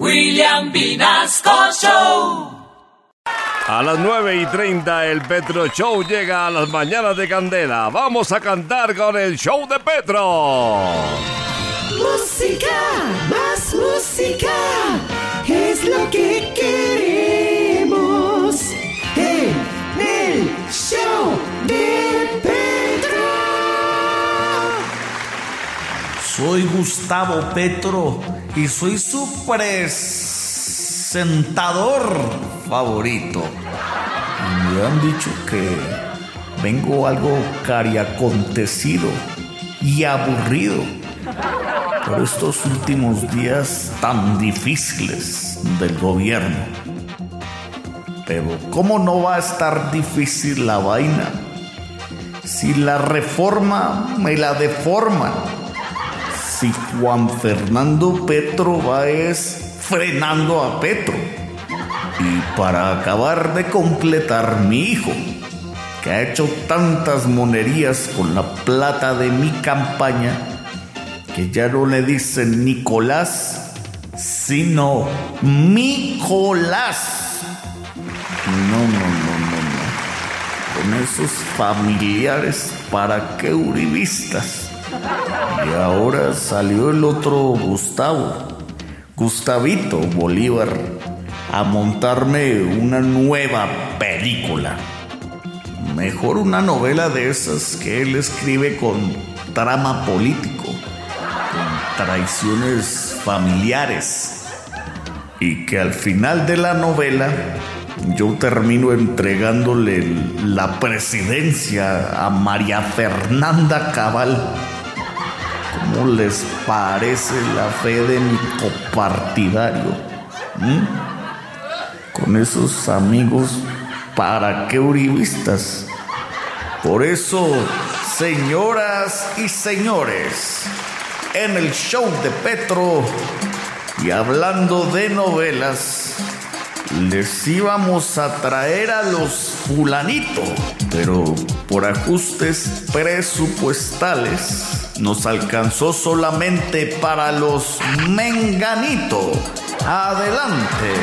William Vinasco Show. A las 9 y 30 el Petro Show llega a las mañanas de Candela. Vamos a cantar con el show de Petro. Música, más música, Soy Gustavo Petro y soy su presentador favorito. Me han dicho que vengo algo cariacontecido y aburrido por estos últimos días tan difíciles del gobierno. Pero ¿cómo no va a estar difícil la vaina? Si la reforma me la deforman si Juan Fernando Petro va es frenando a Petro. Y para acabar de completar mi hijo, que ha hecho tantas monerías con la plata de mi campaña, que ya no le dicen Nicolás, sino Nicolás. No, no, no, no, no. Con esos familiares, ¿para qué uribistas? Y ahora salió el otro Gustavo, Gustavito Bolívar, a montarme una nueva película. Mejor una novela de esas que él escribe con trama político, con traiciones familiares. Y que al final de la novela yo termino entregándole la presidencia a María Fernanda Cabal ¿Cómo les parece la fe de mi copartidario? ¿Mm? Con esos amigos, ¿para qué uribistas? Por eso, señoras y señores, en el show de Petro y hablando de novelas, les íbamos a traer a los fulanitos, pero por ajustes presupuestales nos alcanzó solamente para los Menganito. Adelante.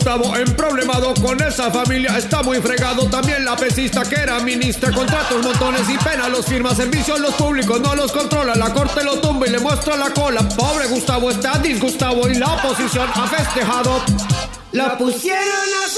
Gustavo, emproblemado con esa familia, está muy fregado. También la pesista que era ministra, contratos montones y pena los firmas en vicio los públicos, no los controla. La corte lo tumba y le muestra la cola. Pobre Gustavo está disgustado y la oposición ha festejado. La pusieron a